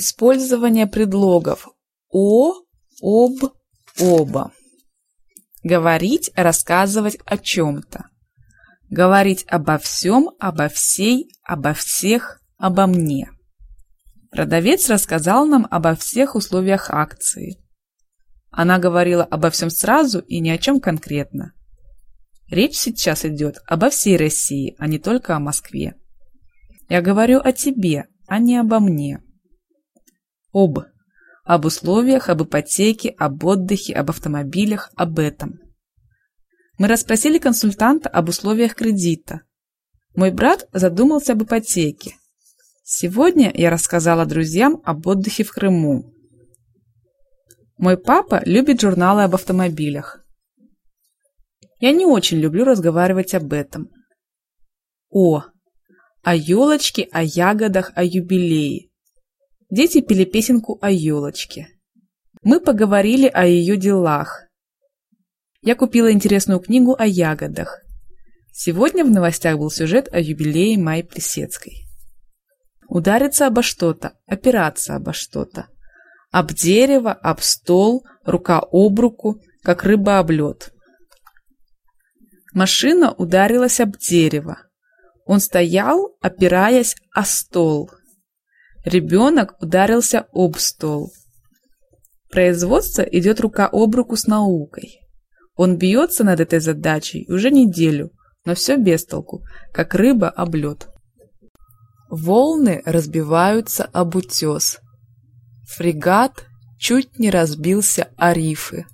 Использование предлогов «о», «об», «оба». Говорить, рассказывать о чем-то. Говорить обо всем, обо всей, обо всех, обо мне. Продавец рассказал нам обо всех условиях акции. Она говорила обо всем сразу и ни о чем конкретно. Речь сейчас идет обо всей России, а не только о Москве. Я говорю о тебе, а не обо мне. Об. Об условиях, об ипотеке, об отдыхе, об автомобилях, об этом. Мы расспросили консультанта об условиях кредита. Мой брат задумался об ипотеке. Сегодня я рассказала друзьям об отдыхе в Крыму. Мой папа любит журналы об автомобилях. Я не очень люблю разговаривать об этом. О. О елочке, о ягодах, о юбилее. Дети пели песенку о елочке. Мы поговорили о ее делах. Я купила интересную книгу о ягодах. Сегодня в новостях был сюжет о юбилее Майи Плесецкой. Удариться обо что-то, опираться обо что-то. Об дерево, об стол, рука об руку, как рыба об лед. Машина ударилась об дерево. Он стоял, опираясь о стол. Ребенок ударился об стол. Производство идет рука об руку с наукой. Он бьется над этой задачей уже неделю, но все без толку, как рыба об лед. Волны разбиваются об утес. Фрегат чуть не разбился о рифы.